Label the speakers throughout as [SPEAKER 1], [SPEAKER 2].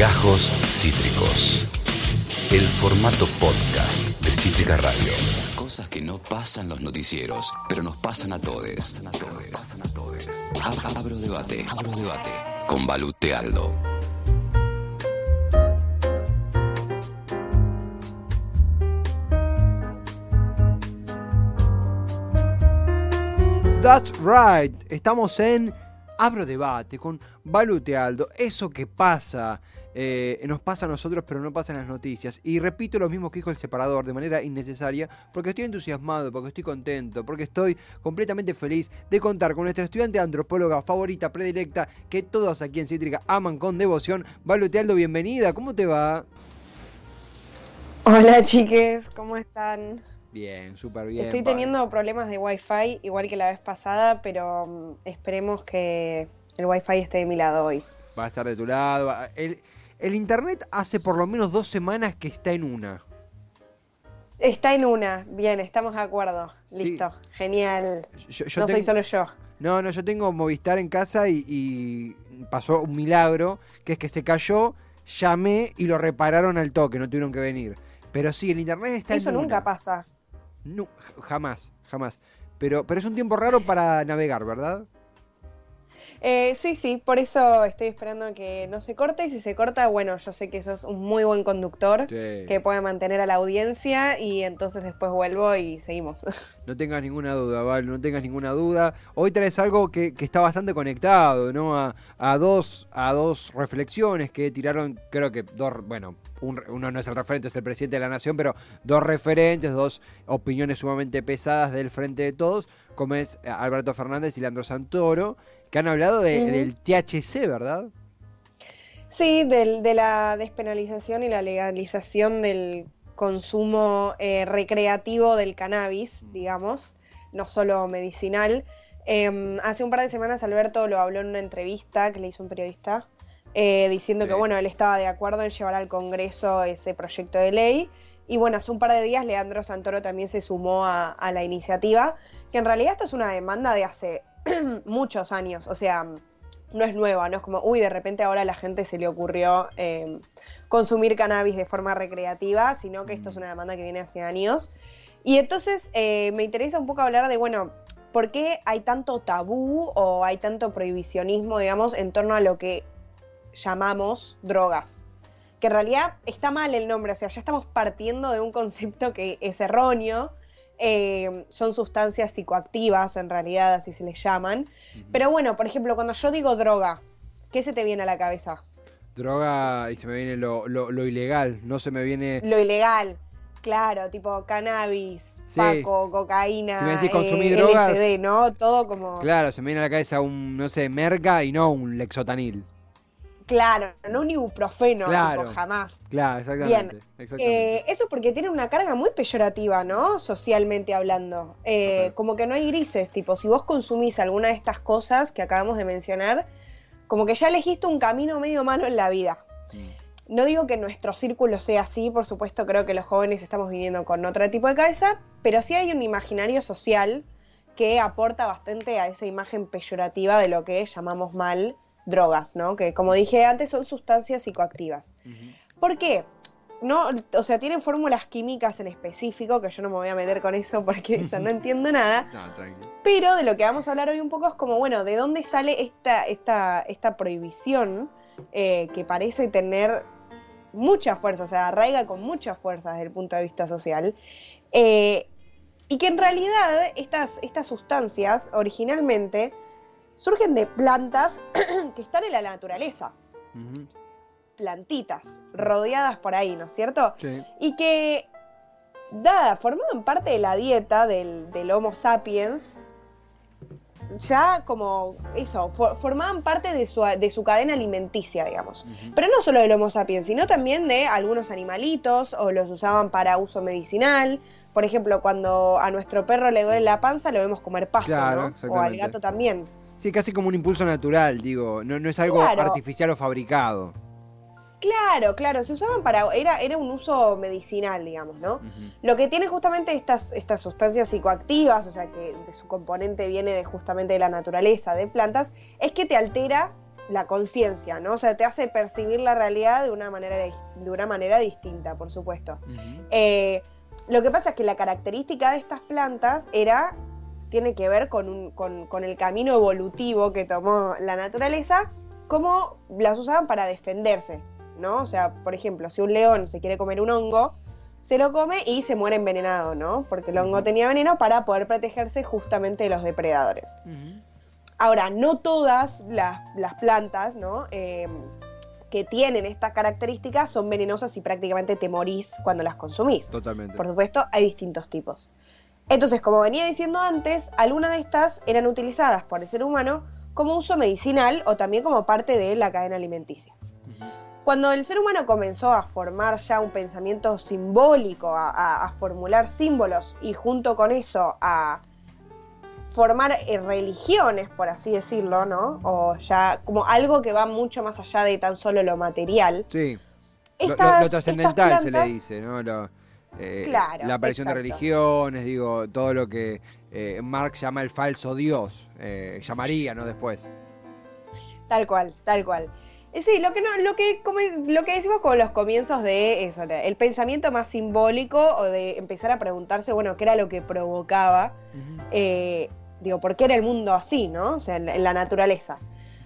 [SPEAKER 1] Gajos Cítricos. El formato podcast de Cítrica Radio.
[SPEAKER 2] Cosas que no pasan los noticieros, pero nos pasan a todos. Ab- Abro debate, abro debate. Con Balute Aldo.
[SPEAKER 3] That's right. Estamos en Abro Debate con Balute Aldo. Eso que pasa, eh, nos pasa a nosotros, pero no pasa en las noticias. Y repito lo mismo que dijo el separador de manera innecesaria, porque estoy entusiasmado, porque estoy contento, porque estoy completamente feliz de contar con nuestra estudiante antropóloga favorita, predilecta, que todos aquí en Cítrica aman con devoción. Balute Aldo, bienvenida. ¿Cómo te va?
[SPEAKER 4] Hola chiques, ¿cómo están?
[SPEAKER 3] Bien, súper bien.
[SPEAKER 4] Estoy
[SPEAKER 3] vale.
[SPEAKER 4] teniendo problemas de wifi igual que la vez pasada, pero mm, esperemos que el wifi esté de mi lado hoy.
[SPEAKER 3] Va a estar de tu lado. El, el internet hace por lo menos dos semanas que está en una.
[SPEAKER 4] Está en una, bien, estamos de acuerdo.
[SPEAKER 3] Sí.
[SPEAKER 4] Listo, genial.
[SPEAKER 3] Yo, yo
[SPEAKER 4] no soy solo yo.
[SPEAKER 3] No, no, yo tengo Movistar en casa y, y pasó un milagro, que es que se cayó, llamé y lo repararon al toque, no tuvieron que venir. Pero sí, el internet está
[SPEAKER 4] Eso
[SPEAKER 3] en
[SPEAKER 4] nunca
[SPEAKER 3] una.
[SPEAKER 4] pasa.
[SPEAKER 3] No, jamás, jamás. Pero, pero es un tiempo raro para navegar, ¿verdad?
[SPEAKER 4] Eh, sí, sí, por eso estoy esperando que no se corte y si se corta, bueno, yo sé que sos un muy buen conductor
[SPEAKER 3] Sí.
[SPEAKER 4] que puede mantener a la audiencia y entonces después vuelvo y seguimos.
[SPEAKER 3] No tengas ninguna duda, Val, no tengas ninguna duda. Hoy traes algo que, que está bastante conectado, ¿no? A, a dos, a dos reflexiones que tiraron, creo que dos, bueno, un- uno no es el referente, es el presidente de la nación, pero dos referentes, dos opiniones sumamente pesadas del frente de todos, como es Alberto Fernández y Leandro Santoro, que han hablado de- del THC, ¿verdad?
[SPEAKER 4] Sí, del- de la despenalización y la legalización del consumo eh, recreativo del cannabis, digamos, no solo medicinal. Eh, hace un par de semanas Alberto lo habló en una entrevista que le hizo un periodista, eh, diciendo
[SPEAKER 3] Sí.
[SPEAKER 4] que bueno, él estaba de acuerdo en llevar al Congreso ese proyecto de ley. Y bueno, hace un par de días Leandro Santoro también se sumó a, a la iniciativa, que en realidad esto es una demanda de hace muchos años, o sea, no es nueva, no es como, uy, de repente ahora a la gente se le ocurrió eh, consumir cannabis de forma recreativa, sino que esto es una demanda que viene hace años. Y entonces eh, me interesa un poco hablar de, bueno, ¿por qué hay tanto tabú o hay tanto prohibicionismo, digamos, en torno a lo que llamamos drogas? Que en realidad está mal el nombre, o sea, ya estamos partiendo de un concepto que es erróneo. Eh, son sustancias psicoactivas, en realidad, así se les llaman. Pero bueno, por ejemplo, cuando yo digo droga, ¿qué se te viene a la cabeza?
[SPEAKER 3] Droga y se me viene lo, lo- lo ilegal, no se me viene...
[SPEAKER 4] Lo ilegal. Claro, tipo cannabis,
[SPEAKER 3] Sí.
[SPEAKER 4] paco, cocaína,
[SPEAKER 3] Si me decís consumir
[SPEAKER 4] eh,
[SPEAKER 3] drogas-
[SPEAKER 4] ¿no? Todo como...
[SPEAKER 3] Claro, se me viene a la cabeza un, no sé, merca y no un lexotanil.
[SPEAKER 4] Claro, no un ibuprofeno,
[SPEAKER 3] Claro.
[SPEAKER 4] tipo, jamás.
[SPEAKER 3] Claro, exactamente.
[SPEAKER 4] Bien.
[SPEAKER 3] exactamente.
[SPEAKER 4] Eh, eso es porque tiene una carga muy peyorativa, ¿no? Socialmente hablando. Eh, como que no hay grises, tipo, si vos consumís alguna de estas cosas que acabamos de mencionar, como que ya elegiste un camino medio malo en la vida.
[SPEAKER 3] Mm.
[SPEAKER 4] No digo que nuestro círculo sea así, por supuesto creo que los jóvenes estamos viniendo con otro tipo de cabeza, pero sí hay un imaginario social que aporta bastante a esa imagen peyorativa de lo que llamamos mal drogas, ¿no? Que como dije antes son sustancias psicoactivas. ¿Por qué? No, o sea, tienen fórmulas químicas en específico, que yo no me voy a meter con eso porque eso no entiendo nada.
[SPEAKER 3] No.
[SPEAKER 4] Pero de lo que vamos a hablar hoy un poco es como, bueno, ¿de dónde sale esta, esta, esta prohibición eh, que parece tener mucha fuerza, o sea, arraiga con mucha fuerza desde el punto de vista social? Eh, y que en realidad estas, estas sustancias originalmente surgen de plantas que están en la naturaleza, plantitas, rodeadas por ahí, ¿no es cierto?
[SPEAKER 3] Sí.
[SPEAKER 4] y que, dada, formaban parte de la dieta del, del Homo sapiens, ya como eso, for- formaban parte de su, de su cadena alimenticia, digamos. Pero no solo del Homo sapiens, sino también de algunos animalitos o los usaban para uso medicinal. Por ejemplo, cuando a nuestro perro le duele la panza, lo vemos comer pasto,
[SPEAKER 3] Claro,
[SPEAKER 4] ¿no? O al gato también.
[SPEAKER 3] Sí, casi como un impulso natural, digo. No, no es algo
[SPEAKER 4] Claro.
[SPEAKER 3] artificial o fabricado.
[SPEAKER 4] Claro, claro, se usaban para. Era, era un uso medicinal, digamos, ¿no? Lo que tiene justamente estas, estas sustancias psicoactivas, o sea que de su componente viene de justamente de la naturaleza, de plantas, es que te altera la conciencia, ¿no? O sea, te hace percibir la realidad de una manera, de una manera distinta, por supuesto. Eh, lo que pasa es que la característica de estas plantas era, tiene que ver con, un, con, con el camino evolutivo que tomó la naturaleza, cómo las usaban para defenderse, ¿no? O sea, por ejemplo, si un león se quiere comer un hongo, se lo come y se muere envenenado, ¿no? Porque el hongo tenía veneno para poder protegerse justamente de los depredadores. Ahora, no todas las, plantas, ¿no? Em, que tienen estas características son venenosas y prácticamente te morís cuando las consumís.
[SPEAKER 3] Totalmente.
[SPEAKER 4] Por supuesto, hay distintos tipos. Entonces, como venía diciendo antes, algunas de estas eran utilizadas por el ser humano como uso medicinal o también como parte de la cadena alimenticia. Cuando el ser humano comenzó a formar ya un pensamiento simbólico, a, formular símbolos y junto con eso a formar eh, religiones, por así decirlo, ¿no? O ya como algo que va mucho más allá de tan solo lo material.
[SPEAKER 3] Sí. lo, trascendental se le dice, ¿no? Eh, claro, la aparición de religiones, digo, todo lo que eh, Marx llama el falso Dios, llamaría, ¿no? Después.
[SPEAKER 4] Tal cual, tal cual. Eh, sí, lo que no, lo que como, lo que decimos con los comienzos de eso, el pensamiento más simbólico o de empezar a preguntarse, bueno, qué era lo que provocaba, eh, digo, por qué era el mundo así, ¿no? O sea, en, la naturaleza.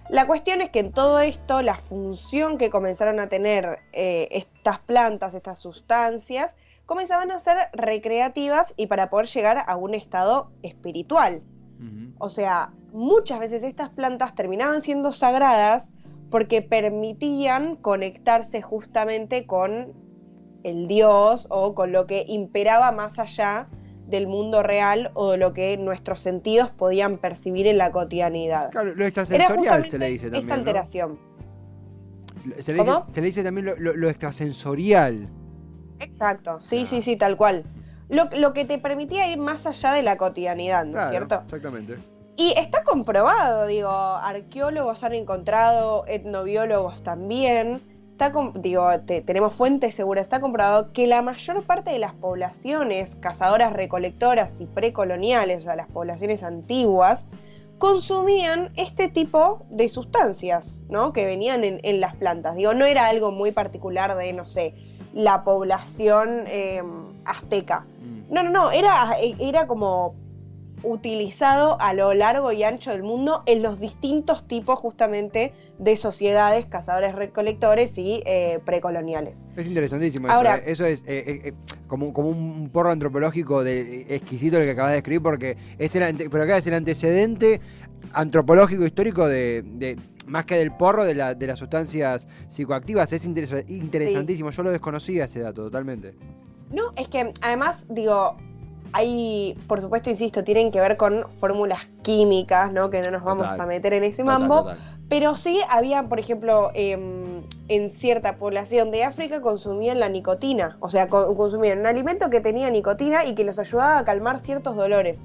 [SPEAKER 4] La cuestión es que en todo esto, la función que comenzaron a tener eh, estas plantas, estas sustancias, comenzaban a ser recreativas y para poder llegar a un estado espiritual. O sea, muchas veces estas plantas terminaban siendo sagradas porque permitían conectarse justamente con el Dios o con lo que imperaba más allá del mundo real o de lo que nuestros sentidos podían percibir en la cotidianidad.
[SPEAKER 3] Claro, lo extrasensorial se le dice también.
[SPEAKER 4] Esta alteración.
[SPEAKER 3] Se, le dice, se, le dice, también lo, extrasensorial.
[SPEAKER 4] Exacto, sí, sí, sí, tal cual. Lo, que te permitía ir más allá de la cotidianidad, ¿no es cierto?
[SPEAKER 3] Exactamente.
[SPEAKER 4] Y está comprobado, digo, arqueólogos han encontrado, etnobiólogos también, está digo, tenemos fuentes seguras, está comprobado que la mayor parte de las poblaciones cazadoras recolectoras y precoloniales, o sea, las poblaciones antiguas, consumían este tipo de sustancias, ¿no? Que venían en, las plantas. Digo, no era algo muy particular de, no sé, la población em, azteca. Mm. No, no, no, era, era como utilizado a lo largo y ancho del mundo en los distintos tipos justamente de sociedades, cazadores recolectores y eh, precoloniales.
[SPEAKER 3] Es interesantísimo Ahora, eso. ¿eh? Eso es eh, como, como un porro antropológico de, exquisito lo que acabas de escribir, porque es el, pero acá es el antecedente antropológico histórico de, más que del porro de, la, de las sustancias psicoactivas. Es interesantísimo. Yo lo desconocía ese dato totalmente.
[SPEAKER 4] No, es que además, digo, hay, por supuesto, insisto, tienen que ver con fórmulas químicas, ¿no? Que no nos vamos a meter en ese mambo. Pero sí había, por ejemplo, em, en cierta población de África consumían la nicotina. O sea, consumían un alimento que tenía nicotina y que los ayudaba a calmar ciertos dolores.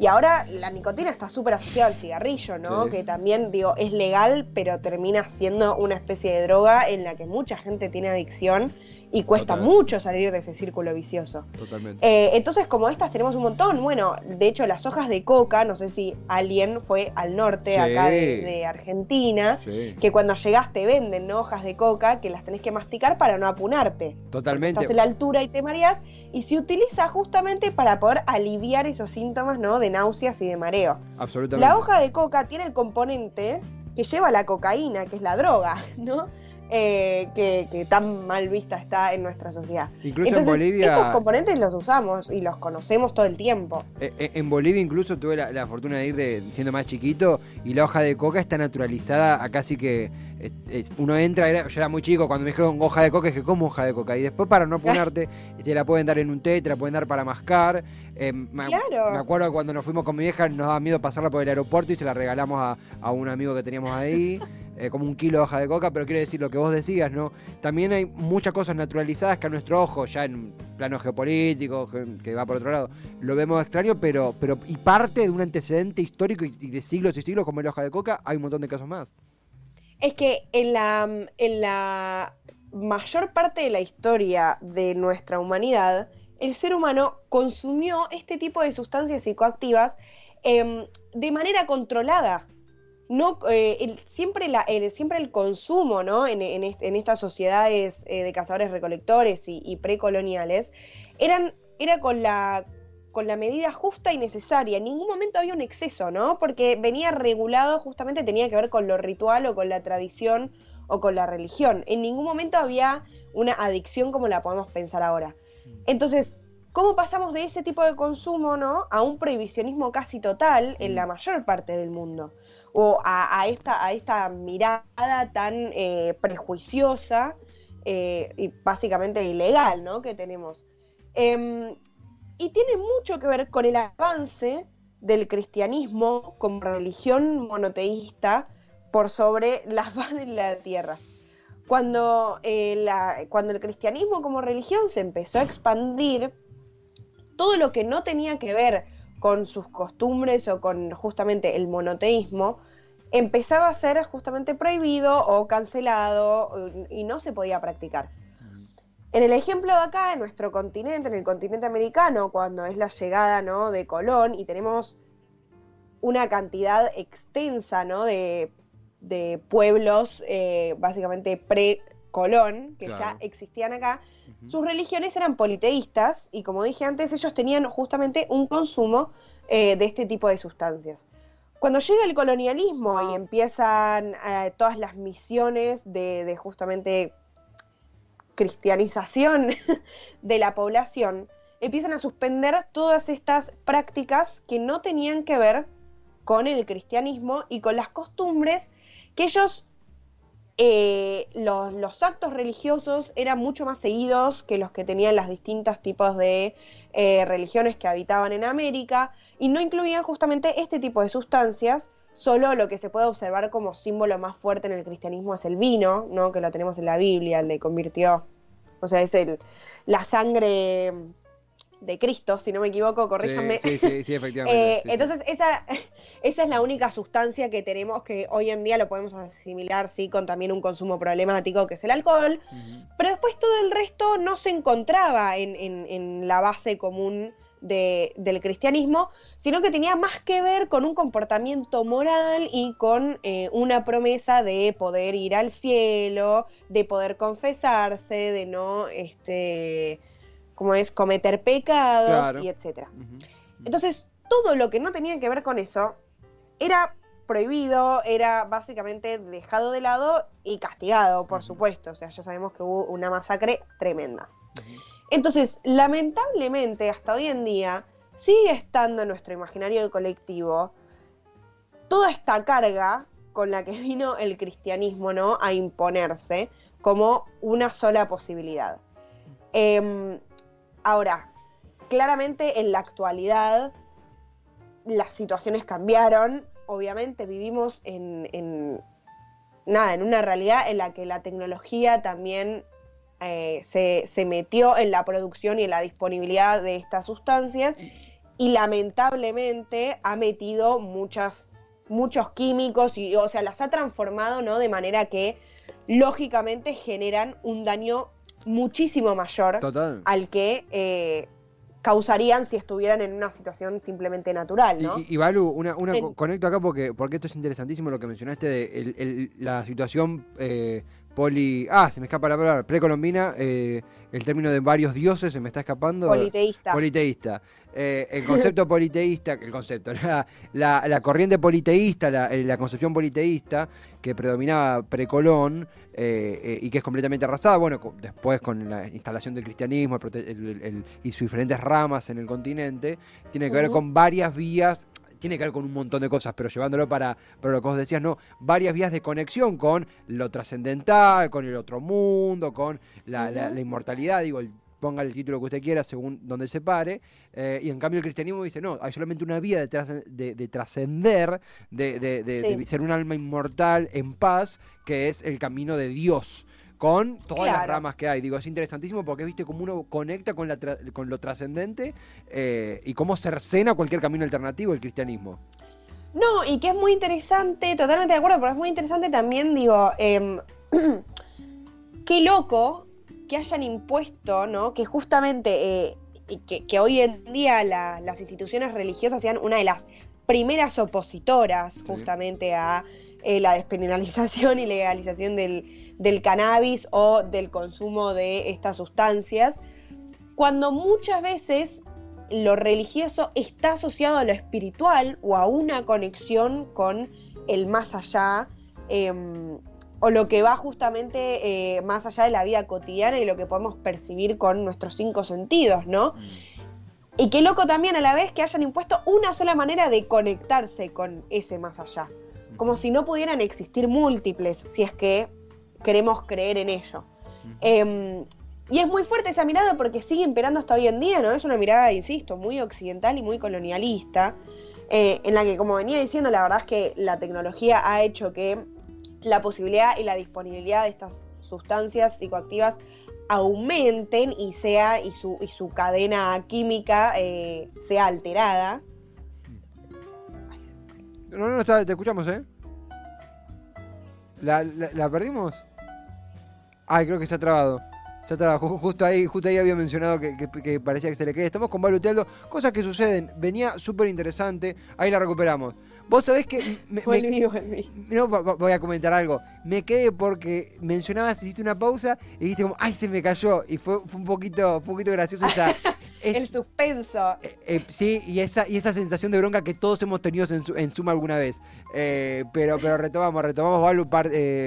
[SPEAKER 4] Y ahora la nicotina está súper asociada al cigarrillo, ¿no? Que también, digo, es legal, pero termina siendo una especie de droga en la que mucha gente tiene adicción y cuesta mucho salir de ese círculo vicioso.
[SPEAKER 3] Totalmente.
[SPEAKER 4] Eh, entonces, como estas tenemos un montón. Bueno, de hecho, las hojas de coca, no sé si alguien fue al norte, acá de, Argentina, que cuando llegas te venden ¿no? hojas de coca que las tenés que masticar para no apunarte.
[SPEAKER 3] Totalmente.
[SPEAKER 4] Estás en la altura y te mareas. Y se utiliza justamente para poder aliviar esos síntomas ¿no? de náuseas y de mareo.
[SPEAKER 3] Absolutamente.
[SPEAKER 4] La hoja de coca tiene el componente que lleva la cocaína, que es la droga, ¿no? Eh, que, tan mal vista está en nuestra sociedad.
[SPEAKER 3] Incluso en Bolivia.
[SPEAKER 4] Estos componentes los usamos y los conocemos todo el tiempo.
[SPEAKER 3] Eh, eh, en Bolivia, incluso tuve la, fortuna de ir de, siendo más chiquito y la hoja de coca está naturalizada a casi que. Uno entra, yo era muy chico, cuando me dijeron hoja de coca, dije, ¿cómo hoja de coca? Y después, para no ponerte, te la pueden dar en un té, te la pueden dar para mascar. me,
[SPEAKER 4] claro.
[SPEAKER 3] me acuerdo cuando nos fuimos con mi vieja, nos daba miedo pasarla por el aeropuerto y se la regalamos a, a un amigo que teníamos ahí. Eh, como un kilo de hoja de coca, pero quiero decir lo que vos decías, ¿no? También hay muchas cosas naturalizadas que a nuestro ojo, ya en plano geopolítico, que, va por otro lado, lo vemos extraño, pero, pero y parte de un antecedente histórico y, de siglos y siglos como la hoja de coca, hay un montón de casos más.
[SPEAKER 4] Es que en la, en la mayor parte de la historia de nuestra humanidad, el ser humano consumió este tipo de sustancias psicoactivas em, de manera controlada no eh, siempre, el, siempre el consumo, ¿no? En, en estas sociedades eh, de cazadores recolectores y, y precoloniales, eran, era con la, con la medida justa y necesaria. En ningún momento había un exceso, ¿no? Porque venía regulado, justamente tenía que ver con lo ritual o con la tradición o con la religión. En ningún momento había una adicción como la podemos pensar ahora. Entonces, ¿cómo pasamos de ese tipo de consumo, ¿no? A un prohibicionismo casi total en la mayor parte del mundo. O a, a esta, a esta mirada tan eh, prejuiciosa eh, y básicamente ilegal, ¿no? Que tenemos. Em, y tiene mucho que ver con el avance del cristianismo como religión monoteísta por sobre la faz de la tierra. Cuando, eh, cuando el cristianismo como religión se empezó a expandir, todo lo que no tenía que ver con sus costumbres o con justamente el monoteísmo, empezaba a ser justamente prohibido o cancelado eh, y no se podía practicar. En el ejemplo de acá, en nuestro continente, en el continente americano, cuando es la llegada ¿no? de Colón y tenemos una cantidad extensa ¿no? de, de pueblos, eh, básicamente pre-Colón, que
[SPEAKER 3] Claro.
[SPEAKER 4] ya existían acá, sus religiones eran politeístas y como dije antes, ellos tenían justamente un consumo eh, de este tipo de sustancias. Cuando llega el colonialismo y empiezan eh, todas las misiones de, de justamente cristianización de la población, empiezan a suspender todas estas prácticas que no tenían que ver con el cristianismo y con las costumbres que ellos eh, los, los actos religiosos eran mucho más seguidos que los que tenían las distintos tipos de eh, religiones que habitaban en América y no incluían justamente este tipo de sustancias. Solo lo que se puede observar como símbolo más fuerte en el cristianismo es el vino, ¿no? que lo tenemos en la Biblia, el de convirtió. O sea, es el, la sangre de Cristo, si no me equivoco, corríjanme.
[SPEAKER 3] Sí, sí, sí, sí, efectivamente.
[SPEAKER 4] Eh,
[SPEAKER 3] sí, sí.
[SPEAKER 4] entonces, Esa, esa es la única sustancia que tenemos que hoy en día lo podemos asimilar, sí, con también un consumo problemático, que es el alcohol. Pero después todo el resto no se encontraba en, en- en la base común de- del cristianismo, sino que tenía más que ver con un comportamiento moral y con eh, una promesa de poder ir al cielo, de poder confesarse, de no, este, como es, cometer pecados
[SPEAKER 3] Claro.
[SPEAKER 4] y etcétera. Entonces, todo lo que no tenía que ver con eso era prohibido, era básicamente dejado de lado y castigado, por supuesto. O sea, ya sabemos que hubo una masacre tremenda. Entonces, lamentablemente, hasta hoy en día, sigue estando en nuestro imaginario colectivo toda esta carga con la que vino el cristianismo, ¿no? A imponerse como una sola posibilidad. Em, ahora, claramente en la actualidad las situaciones cambiaron. Obviamente vivimos en, nada, en una realidad en la que la tecnología también eh, se, se metió en la producción y en la disponibilidad de estas sustancias y lamentablemente ha metido muchas, muchos químicos y, o sea, las ha transformado, ¿no? De manera que lógicamente generan un daño muchísimo mayor
[SPEAKER 3] Total.
[SPEAKER 4] al que eh, causarían si estuvieran en una situación simplemente natural, ¿no?
[SPEAKER 3] y- y, Balu, una, una
[SPEAKER 4] En-
[SPEAKER 3] conecto acá porque, porque esto es interesantísimo lo que mencionaste de el- el- la situación eh, poli... Ah, se me escapa la palabra, precolombina, eh, el término de varios dioses, se me está escapando.
[SPEAKER 4] Politeísta.
[SPEAKER 3] Politeísta. Eh, el concepto politeísta, el concepto, la, la- la corriente politeísta, la, eh, la concepción politeísta que predominaba precolón eh, y que es completamente arrasada, bueno, después con la instalación del cristianismo el prote- el- el- el- y sus diferentes ramas en el continente, tiene que ver con varias vías. Tiene que ver con un montón de cosas, pero llevándolo para, para lo que vos decías, no, varias vías de conexión con lo trascendental, con el otro mundo, con la, inmortalidad, digo, el- ponga el título que usted quiera según donde se pare, eh, y en cambio el cristianismo dice, no, hay solamente una vía de, trascen- de, de trascender, de, de- de-
[SPEAKER 4] Sí.
[SPEAKER 3] de ser un alma inmortal en paz, que es el camino de Dios, con todas las ramas que hay. Digo, es interesantísimo porque viste cómo uno conecta con, la tra- con lo trascendente eh, y cómo cercena cualquier camino alternativo el cristianismo.
[SPEAKER 4] No, y que es muy interesante, totalmente de acuerdo, pero es muy interesante también, digo, em, qué loco que hayan impuesto, ¿no? Que justamente, eh, que, que hoy en día la- las instituciones religiosas sean una de las primeras opositoras justamente a eh, la despenalización y legalización del, del cannabis o del consumo de estas sustancias, cuando muchas veces lo religioso está asociado a lo espiritual o a una conexión con el más allá, em, o lo que va justamente eh, más allá de la vida cotidiana y lo que podemos percibir con nuestros cinco sentidos, ¿no? Y qué loco también a la vez que hayan impuesto una sola manera de conectarse con ese más allá. Como si no pudieran existir múltiples, si es que queremos creer en ello. Em, y es muy fuerte esa mirada porque sigue imperando hasta hoy en día, ¿no? Es una mirada, insisto, muy occidental y muy colonialista, eh, en la que, como venía diciendo, la verdad es que la tecnología ha hecho que la posibilidad y la disponibilidad de estas sustancias psicoactivas aumenten y sea y su, y su cadena química eh, sea alterada.
[SPEAKER 3] No, no, está, te escuchamos, ¿eh? ¿La, la, la perdimos? Ay, creo que se ha trabado. Se ha trabado. Justo ahí, justo ahí había mencionado que, que- que parecía que se le quedó. Estamos con Pablo Teldo. Cosas que suceden. Venía súper interesante. Ahí la recuperamos. Vos sabés que... me- me- no, vo- vo- voy a comentar algo. Me quedé porque mencionabas, hiciste una pausa y dijiste como, ¡ay, se me cayó! Y fue, fue un poquito un poquito gracioso esa... es-
[SPEAKER 4] El suspenso.
[SPEAKER 3] eh, eh, sí, y esa, y esa sensación de bronca que todos hemos tenido en, su- en Suma alguna vez. Eh, pero, pero retomamos, retomamos, Balu,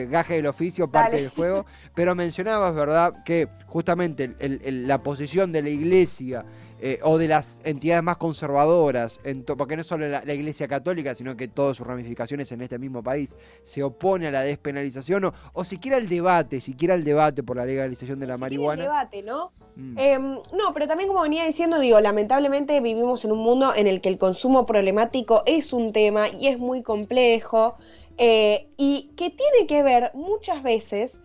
[SPEAKER 3] gaje del oficio, parte
[SPEAKER 4] Dale.
[SPEAKER 3] del juego. Pero mencionabas, ¿verdad?, que justamente el- el- el- la posición de la iglesia eh, o de las entidades más conservadoras, en porque no solo la, la iglesia católica, sino que todas sus ramificaciones en este mismo país, se opone a la despenalización o, o siquiera el debate, siquiera el debate por la legalización de la
[SPEAKER 4] Si quiere el
[SPEAKER 3] marihuana.
[SPEAKER 4] debate, ¿no?
[SPEAKER 3] Mm.
[SPEAKER 4] Em, no, pero también como venía diciendo, digo, lamentablemente vivimos en un mundo en el que el consumo problemático es un tema y es muy complejo eh, y que tiene que ver muchas veces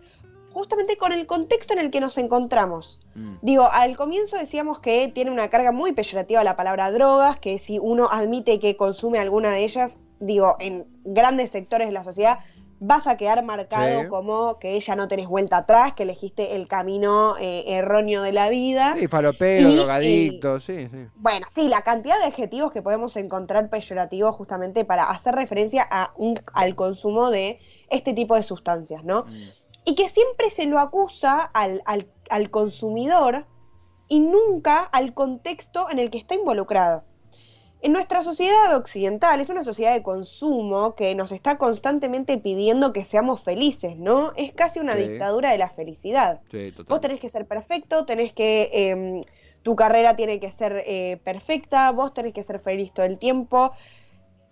[SPEAKER 4] justamente con el contexto en el que nos encontramos.
[SPEAKER 3] Mm.
[SPEAKER 4] Digo, al comienzo decíamos que tiene una carga muy peyorativa la palabra drogas, que si uno admite que consume alguna de ellas, digo, en grandes sectores de la sociedad, vas a quedar marcado
[SPEAKER 3] Sí.
[SPEAKER 4] como que ya no tenés vuelta atrás, que elegiste el camino eh, erróneo de la vida.
[SPEAKER 3] Sí, falopero,
[SPEAKER 4] Y,
[SPEAKER 3] drogadicto, sí, sí.
[SPEAKER 4] Bueno, sí, la cantidad de adjetivos que podemos encontrar peyorativos justamente para hacer referencia a un, al consumo de este tipo de sustancias, ¿no?
[SPEAKER 3] Mm.
[SPEAKER 4] Y que siempre se lo acusa al, al- al consumidor y nunca al contexto en el que está involucrado. En nuestra sociedad occidental es una sociedad de consumo que nos está constantemente pidiendo que seamos felices, ¿no? Es casi una
[SPEAKER 3] Sí.
[SPEAKER 4] dictadura de la felicidad.
[SPEAKER 3] Sí, total.
[SPEAKER 4] Vos tenés que ser perfecto, tenés que. em, tu carrera tiene que ser eh, perfecta, vos tenés que ser feliz todo el tiempo.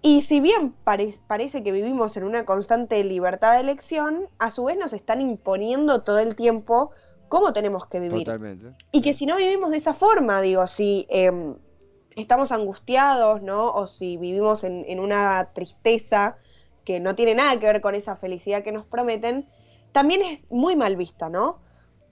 [SPEAKER 4] Y si bien pare- parece que vivimos en una constante libertad de elección, a su vez nos están imponiendo todo el tiempo cómo tenemos que vivir.
[SPEAKER 3] Totalmente.
[SPEAKER 4] Y que si no vivimos de esa forma, digo, si em, estamos angustiados, ¿no? O si vivimos en, en una tristeza que no tiene nada que ver con esa felicidad que nos prometen, también es muy mal vista, ¿no?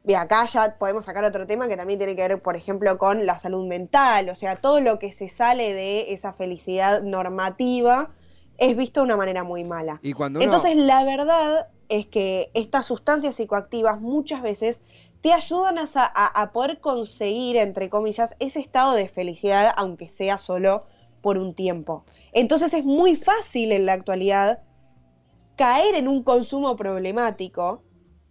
[SPEAKER 4] Y acá ya podemos sacar otro tema que también tiene que ver, por ejemplo, con la salud mental, o sea, todo lo que se sale de esa felicidad normativa es visto de una manera muy mala.
[SPEAKER 3] Y cuando uno...
[SPEAKER 4] Entonces, la verdad es que estas sustancias psicoactivas muchas veces te ayudan a- a poder conseguir, entre comillas, ese estado de felicidad, aunque sea solo por un tiempo. Entonces es muy fácil en la actualidad caer en un consumo problemático.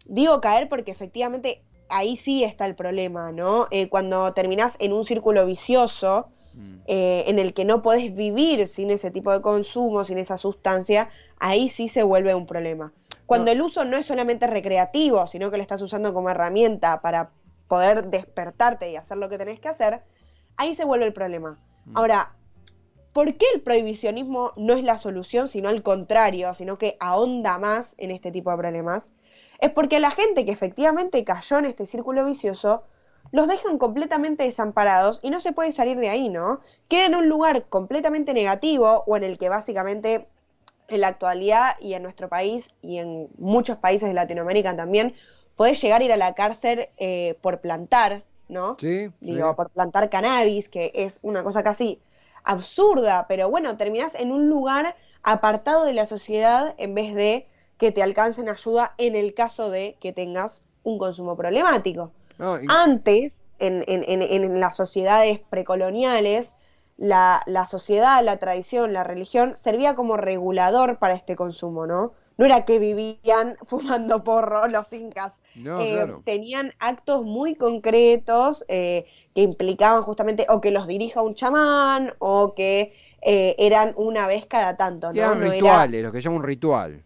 [SPEAKER 4] Digo caer porque efectivamente ahí sí está el problema, ¿no? Eh, cuando terminás en un círculo vicioso,
[SPEAKER 3] Mm.
[SPEAKER 4] eh, en el que no podés vivir sin ese tipo de consumo, sin esa sustancia, ahí sí se vuelve un problema. Cuando
[SPEAKER 3] No.
[SPEAKER 4] el uso no es solamente recreativo, sino que lo estás usando como herramienta para poder despertarte y hacer lo que tenés que hacer, ahí se vuelve el problema.
[SPEAKER 3] Mm.
[SPEAKER 4] Ahora, ¿por qué el prohibicionismo no es la solución, sino al contrario, sino que ahonda más en este tipo de problemas? Es porque la gente que efectivamente cayó en este círculo vicioso los dejan completamente desamparados y no se puede salir de ahí, ¿no? Queda en un lugar completamente negativo o en el que básicamente en la actualidad y en nuestro país y en muchos países de Latinoamérica también, podés llegar a ir a la cárcel eh, por plantar, ¿no?
[SPEAKER 3] Sí,
[SPEAKER 4] Digo,
[SPEAKER 3] sí.
[SPEAKER 4] por plantar cannabis, que es una cosa casi absurda, pero bueno, terminás en un lugar apartado de la sociedad en vez de que te alcancen ayuda en el caso de que tengas un consumo problemático.
[SPEAKER 3] No, y-
[SPEAKER 4] Antes, en, en- en- en las sociedades precoloniales, la, la sociedad, la tradición, la religión servía como regulador para este consumo, ¿no? No era que vivían fumando porro los incas.
[SPEAKER 3] No,
[SPEAKER 4] Eh,
[SPEAKER 3] claro.
[SPEAKER 4] Tenían actos muy concretos eh, que implicaban justamente o que los dirija un chamán o que eh, eran una vez cada tanto, ¿no?
[SPEAKER 3] eran
[SPEAKER 4] No era-
[SPEAKER 3] rituales, lo que llama un ritual.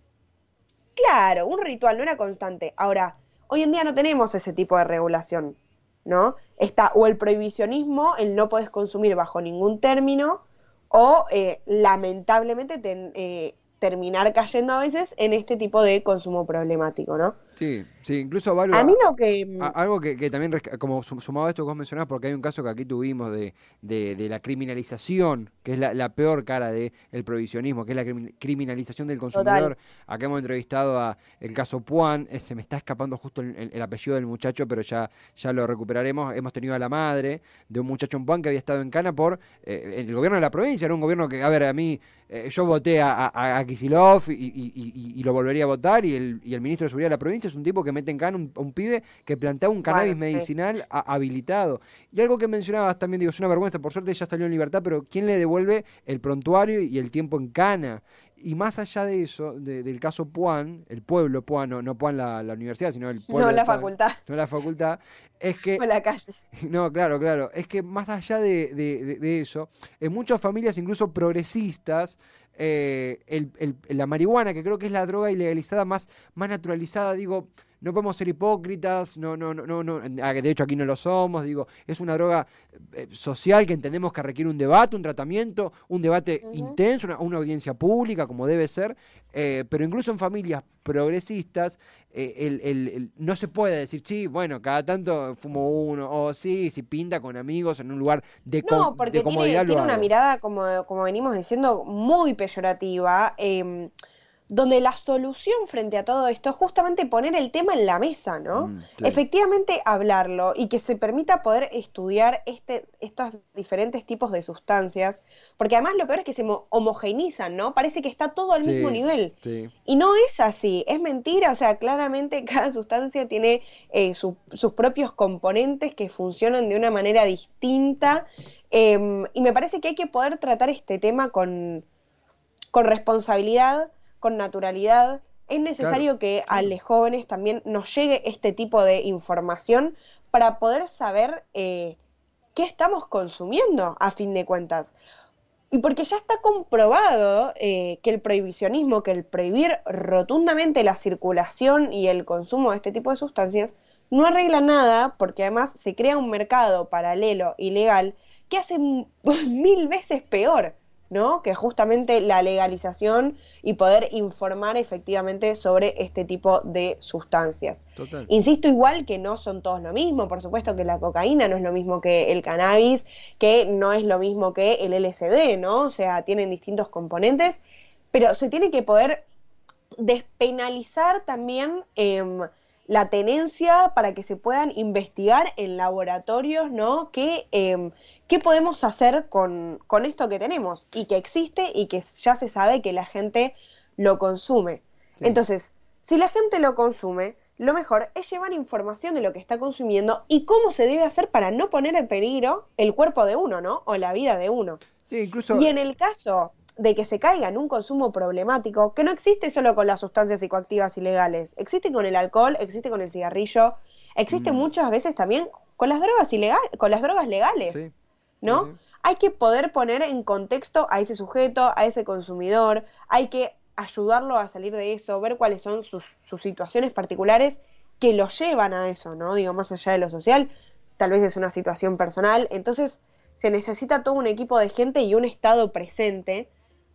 [SPEAKER 4] Claro, un ritual, no era constante. Ahora, hoy en día no tenemos ese tipo de regulación, ¿no? Está o el prohibicionismo, el no puedes consumir bajo ningún término, o eh, lamentablemente eh, terminar cayendo a veces en este tipo de consumo problemático, ¿no?
[SPEAKER 3] Sí, sí, incluso Valu,
[SPEAKER 4] A mí lo que...
[SPEAKER 3] a- algo que, que también, como sum- sumado a esto que vos mencionabas, porque hay un caso que aquí tuvimos de, de, de la criminalización, que es la, la peor cara del prohibicionismo, que es la crimi- criminalización del consumidor. Acá hemos entrevistado a el caso Puan, eh, se me está escapando justo el, el- el apellido del muchacho, pero ya, ya lo recuperaremos. Hemos tenido a la madre de un muchacho en Puan que había estado en Cana por eh, el gobierno de la provincia, era un gobierno que, a ver, a mí, eh, yo voté a, a, a Kicillof y, y- y- y- y lo volvería a votar, y el, y el ministro de Seguridad de la provincia es un tipo que mete en Cana un, un pibe que plantea un cannabis
[SPEAKER 4] Bueno, sí.
[SPEAKER 3] medicinal a- habilitado. Y algo que mencionabas también, digo, es una vergüenza, por suerte ya salió en libertad, pero ¿quién le devuelve el prontuario y el tiempo en Cana? Y más allá de eso, de- del caso Puan, el pueblo Puan, no, no Puan la, la universidad, sino el pueblo.
[SPEAKER 4] No la
[SPEAKER 3] Puan,
[SPEAKER 4] facultad,
[SPEAKER 3] No la facultad. Es que
[SPEAKER 4] o la calle.
[SPEAKER 3] no, claro, claro. Es que más allá de, de- de- de eso, en muchas familias, incluso progresistas, eh, el- el- la marihuana, que creo que es la droga ilegalizada más, más naturalizada, digo, no podemos ser hipócritas, no, no, no, no, no, ah, de hecho aquí no lo somos, digo, es una droga eh, social que entendemos que requiere un debate, un tratamiento, un debate intenso, una, una audiencia pública, como debe ser, eh, pero incluso en familias progresistas, eh, el, el- el- no se puede decir, sí, bueno, cada tanto fumo uno, o sí, si pinta con amigos en un lugar de,
[SPEAKER 4] No, porque tiene,
[SPEAKER 3] comodidad
[SPEAKER 4] tiene una mirada, como, como venimos diciendo, muy peyorativa, em, donde la solución frente a todo esto es justamente poner el tema en la mesa, ¿no?
[SPEAKER 3] Mm.
[SPEAKER 4] Efectivamente hablarlo y que se permita poder estudiar este, estos diferentes tipos de sustancias, porque además lo peor es que se mo- homogeneizan, ¿no? Parece que está todo al
[SPEAKER 3] Sí,
[SPEAKER 4] mismo nivel.
[SPEAKER 3] sí.
[SPEAKER 4] Y no es así, es mentira, o sea, claramente cada sustancia tiene eh, su- sus propios componentes que funcionan de una manera distinta em, y me parece que hay que poder tratar este tema con, con responsabilidad, con naturalidad. Es necesario que a los jóvenes también nos llegue este tipo de información para poder saber eh, qué estamos consumiendo a fin de cuentas. Y porque ya está comprobado eh, que el prohibicionismo, que el prohibir rotundamente la circulación y el consumo de este tipo de sustancias, no arregla nada porque además se crea un mercado paralelo, ilegal, que hace mil veces peor, ¿no? Que justamente la legalización y poder informar efectivamente sobre este tipo de sustancias.
[SPEAKER 3] Total.
[SPEAKER 4] Insisto igual que no son todos lo mismo, por supuesto que la cocaína no es lo mismo que el cannabis, que no es lo mismo que el LSD, ¿no? O sea, tienen distintos componentes, pero se tiene que poder despenalizar también em, la tenencia para que se puedan investigar en laboratorios, ¿no? ¿Qué, em, qué podemos hacer con, con esto que tenemos y que existe y que ya se sabe que la gente lo consume?
[SPEAKER 3] Sí.
[SPEAKER 4] Entonces, si la gente lo consume, lo mejor es llevar información de lo que está consumiendo y cómo se debe hacer para no poner en peligro el cuerpo de uno, ¿no? O la vida de uno.
[SPEAKER 3] Sí, incluso.
[SPEAKER 4] Y en el caso de que se caiga en un consumo problemático, que no existe solo con las sustancias psicoactivas ilegales, existe con el alcohol, existe con el cigarrillo, existe
[SPEAKER 3] Mm.
[SPEAKER 4] muchas veces también con las drogas ilegales, con las drogas legales,
[SPEAKER 3] Sí,
[SPEAKER 4] ¿no? Hay que poder poner en contexto a ese sujeto, a ese consumidor, hay que ayudarlo a salir de eso, ver cuáles son sus, sus situaciones particulares que lo llevan a eso, ¿no? Digo, más allá de lo social, tal vez es una situación personal, entonces se necesita todo un equipo de gente y un estado presente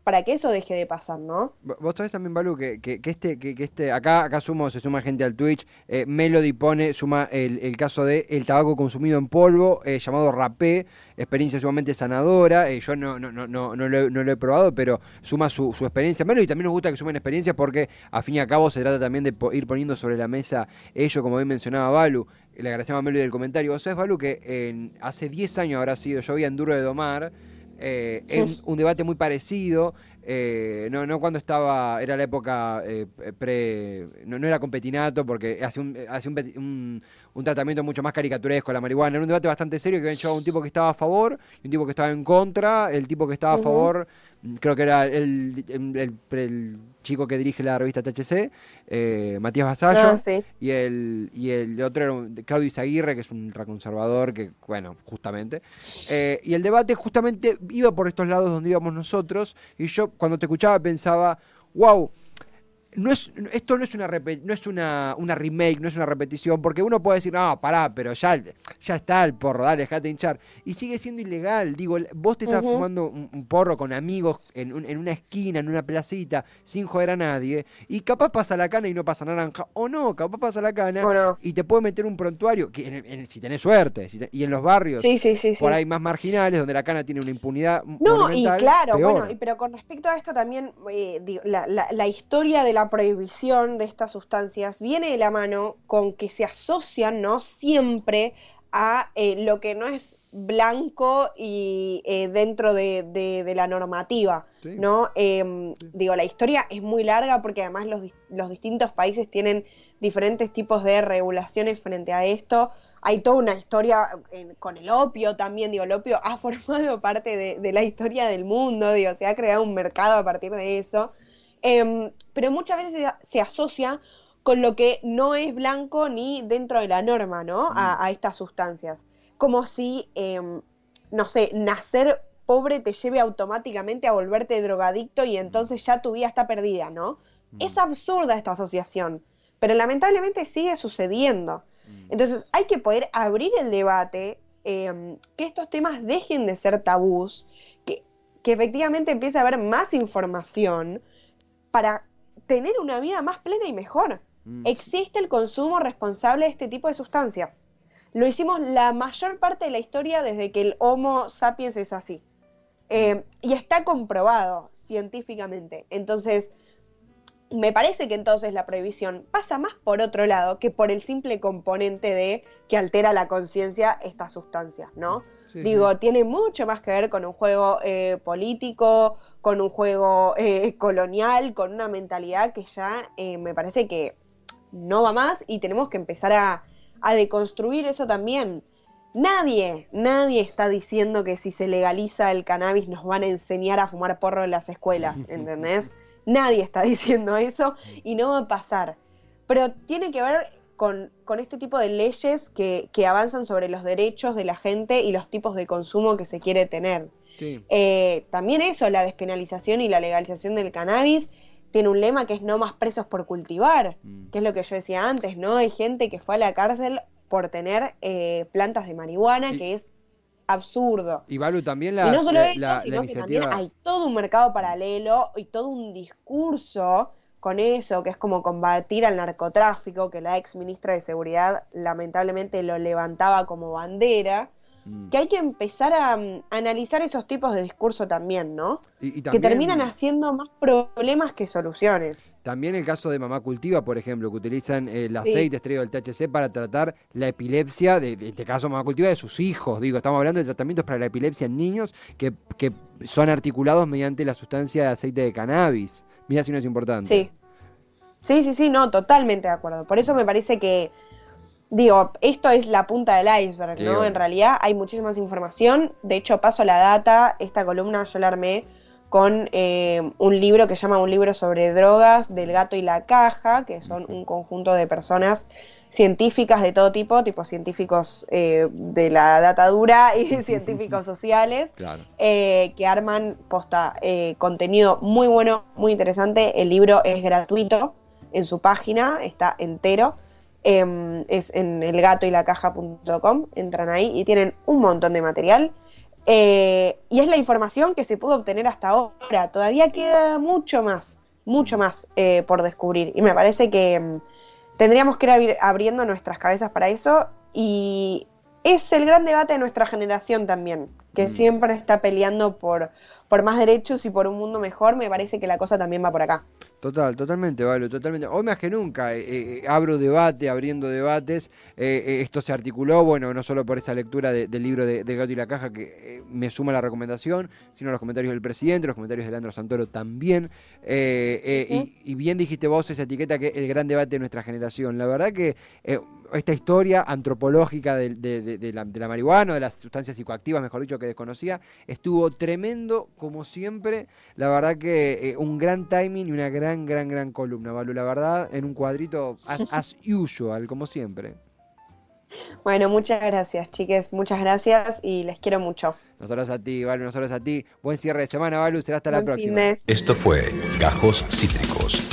[SPEAKER 4] para que eso deje de pasar, ¿no?
[SPEAKER 3] Vo- Vos sabés también, Balu, que, que, que este, que, que este, acá, acá sumo, se suma gente al Twitch, eh, Melody pone, suma el, el caso de el tabaco consumido en polvo, eh, llamado rapé, experiencia sumamente sanadora, eh, yo no, no, no, no, no, lo, he- probado, pero suma su, su experiencia. Melody también nos gusta que sumen experiencias porque a fin y a cabo se trata también de po- ir poniendo sobre la mesa ello, como bien mencionaba Balu, le agradecemos a Melody del comentario. Vos sabés, Balu, que en, hace 10 años habrá sido, yo vi en Duro de Domar, eh, en un debate muy parecido, Eh, no, no cuando estaba, era la época eh, pre, no, no era con Petinato porque hace un, hace un, un- un tratamiento mucho más caricaturesco a la marihuana. Era un debate bastante serio que habían llevado un tipo que estaba a favor y un tipo que estaba en contra. El tipo que estaba a favor, creo que era el, el- el- el chico que dirige la revista THC, eh, Matías Vasallo.
[SPEAKER 4] Ah, sí.
[SPEAKER 3] Y el, y el otro era Claudio Izaguirre, que es un ultraconservador, que, bueno, justamente. Eh, y el debate justamente iba por estos lados donde íbamos nosotros. Y yo, cuando te escuchaba, pensaba, wow. No es, esto no es una no es una, una remake, no es una repetición, porque uno puede decir, no, pará, pero ya, ya está el porro, dale, dejate hinchar. Y sigue siendo ilegal, digo, vos te estás fumando un, un porro con amigos en, un- en una esquina, en una placita, sin joder a nadie, y capaz pasa la cana y no pasa naranja, o no, capaz pasa la cana y te puede meter un prontuario, que en- en- si tenés suerte, si te- y en los barrios
[SPEAKER 4] Sí, sí, sí, sí.
[SPEAKER 3] por ahí más marginales, donde la cana tiene una impunidad
[SPEAKER 4] No, y claro,
[SPEAKER 3] peor.
[SPEAKER 4] bueno, pero con respecto a esto también, eh, digo, la, la- la historia de la prohibición de estas sustancias viene de la mano con que se asocian, ¿no? Siempre a eh, lo que no es blanco y eh, dentro de, de- de la normativa,
[SPEAKER 3] Sí.
[SPEAKER 4] ¿no? Em, Digo, la historia es muy larga porque además los, dis- los distintos países tienen diferentes tipos de regulaciones frente a esto. Hay toda una historia en- con el opio también, digo, el opio ha formado parte de, de la historia del mundo, digo, se ha creado un mercado a partir de eso. Em, pero muchas veces se, asocia con lo que no es blanco ni dentro de la norma, ¿no? A, a estas sustancias. Como si, em, no sé, nacer pobre te lleve automáticamente a volverte drogadicto y entonces ya tu vida está perdida, ¿no? Es absurda esta asociación, pero lamentablemente sigue sucediendo. Entonces hay que poder abrir el debate, em, que estos temas dejen de ser tabús, que, que efectivamente empiece a haber más información para tener una vida más plena y mejor.
[SPEAKER 3] Mm.
[SPEAKER 4] Existe el consumo responsable de este tipo de sustancias. Lo hicimos la mayor parte de la historia desde que el Homo sapiens es así. Eh, y está comprobado científicamente. Entonces, me parece que entonces la prohibición pasa más por otro lado que por el simple componente de que altera la conciencia estas sustancias, ¿no?
[SPEAKER 3] Sí,
[SPEAKER 4] Digo,
[SPEAKER 3] sí.
[SPEAKER 4] tiene mucho más que ver con un juego eh, político, con un juego eh, colonial, con una mentalidad que ya eh, me parece que no va más y tenemos que empezar a, a deconstruir eso también. Nadie, nadie está diciendo que si se legaliza el cannabis nos van a enseñar a fumar porro en las escuelas, ¿entendés? Nadie está diciendo eso y no va a pasar. Pero tiene que ver con, con este tipo de leyes que, que avanzan sobre los derechos de la gente y los tipos de consumo que se quiere tener.
[SPEAKER 3] Sí.
[SPEAKER 4] Eh, también eso, la despenalización y la legalización del cannabis, tiene un lema que es no más presos por cultivar,
[SPEAKER 3] Mm.
[SPEAKER 4] que es lo que yo decía antes, ¿no? Hay gente que fue a la cárcel por tener eh, plantas de marihuana,
[SPEAKER 3] Y-
[SPEAKER 4] que es absurdo.
[SPEAKER 3] Y Balu, también
[SPEAKER 4] y no solo
[SPEAKER 3] la-
[SPEAKER 4] eso,
[SPEAKER 3] la- la
[SPEAKER 4] sino que también
[SPEAKER 3] iniciativa...
[SPEAKER 4] hay todo un mercado paralelo y todo un discurso con eso, que es como combatir al narcotráfico, que la ex ministra de Seguridad lamentablemente lo levantaba como bandera,
[SPEAKER 3] Mm.
[SPEAKER 4] que hay que empezar a mm, analizar esos tipos de discurso también, ¿no?
[SPEAKER 3] Y- y
[SPEAKER 4] que
[SPEAKER 3] también-
[SPEAKER 4] terminan haciendo más problemas que soluciones.
[SPEAKER 3] También el caso de Mamá Cultiva, por ejemplo, que utilizan el
[SPEAKER 4] Sí.
[SPEAKER 3] aceite extraído del THC para tratar la epilepsia, de, en este caso Mamá Cultiva, de sus hijos. Digo, estamos hablando de tratamientos para la epilepsia en niños que, que son articulados mediante la sustancia de aceite de cannabis. Mira si no es importante.
[SPEAKER 4] Sí. Sí, sí, sí, no, totalmente de acuerdo. Por eso me parece que, digo, esto es la punta del iceberg, ¿no? En realidad hay muchísima más información. De hecho, paso la data. Esta columna yo la armé con eh, un libro que se llama Un libro sobre drogas del gato y la caja, que son un conjunto de personas científicas de todo tipo, tipo científicos eh, de la data dura y científicos sociales,
[SPEAKER 3] Claro.
[SPEAKER 4] eh, que arman posta eh, contenido muy bueno, muy interesante. El libro es gratuito en su página, está entero. Em, es en elgatoylacaja.com, entran ahí y tienen un montón de material. Eh, y es la información que se pudo obtener hasta ahora. Todavía queda mucho más, mucho más eh, por descubrir. Y me parece que em, tendríamos que ir abri- abriendo nuestras cabezas para eso. Y es el gran debate de nuestra generación también. que
[SPEAKER 3] Mm.
[SPEAKER 4] siempre está peleando por, por más derechos y por un mundo mejor, me parece que la cosa también va por acá.
[SPEAKER 3] Total, totalmente, Valo, totalmente. Hoy más que nunca eh, eh, abro debate, abriendo debates. eh, esto se articuló, bueno, no solo por esa lectura de- del libro de, de Gato y la Caja que me suma la recomendación, sino los comentarios del presidente, los comentarios de Leandro Santoro también. Y, y bien dijiste vos esa etiqueta que el gran debate de nuestra generación. La verdad que esta historia antropológica de, de- de- de la, de la marihuana, o de las sustancias psicoactivas, mejor dicho, que desconocía, estuvo tremendo, como siempre. La verdad que eh, un gran timing y una gran, gran, gran columna, Valu. La verdad, en un cuadrito as, as usual, como siempre.
[SPEAKER 4] Bueno, muchas gracias, chiques, muchas gracias y les quiero mucho.
[SPEAKER 3] Nosotros a ti, Valu, nosotros a ti. Buen cierre de semana, Valu. Será hasta la
[SPEAKER 4] Buen
[SPEAKER 3] próxima.
[SPEAKER 1] Esto fue Gajos Cítricos.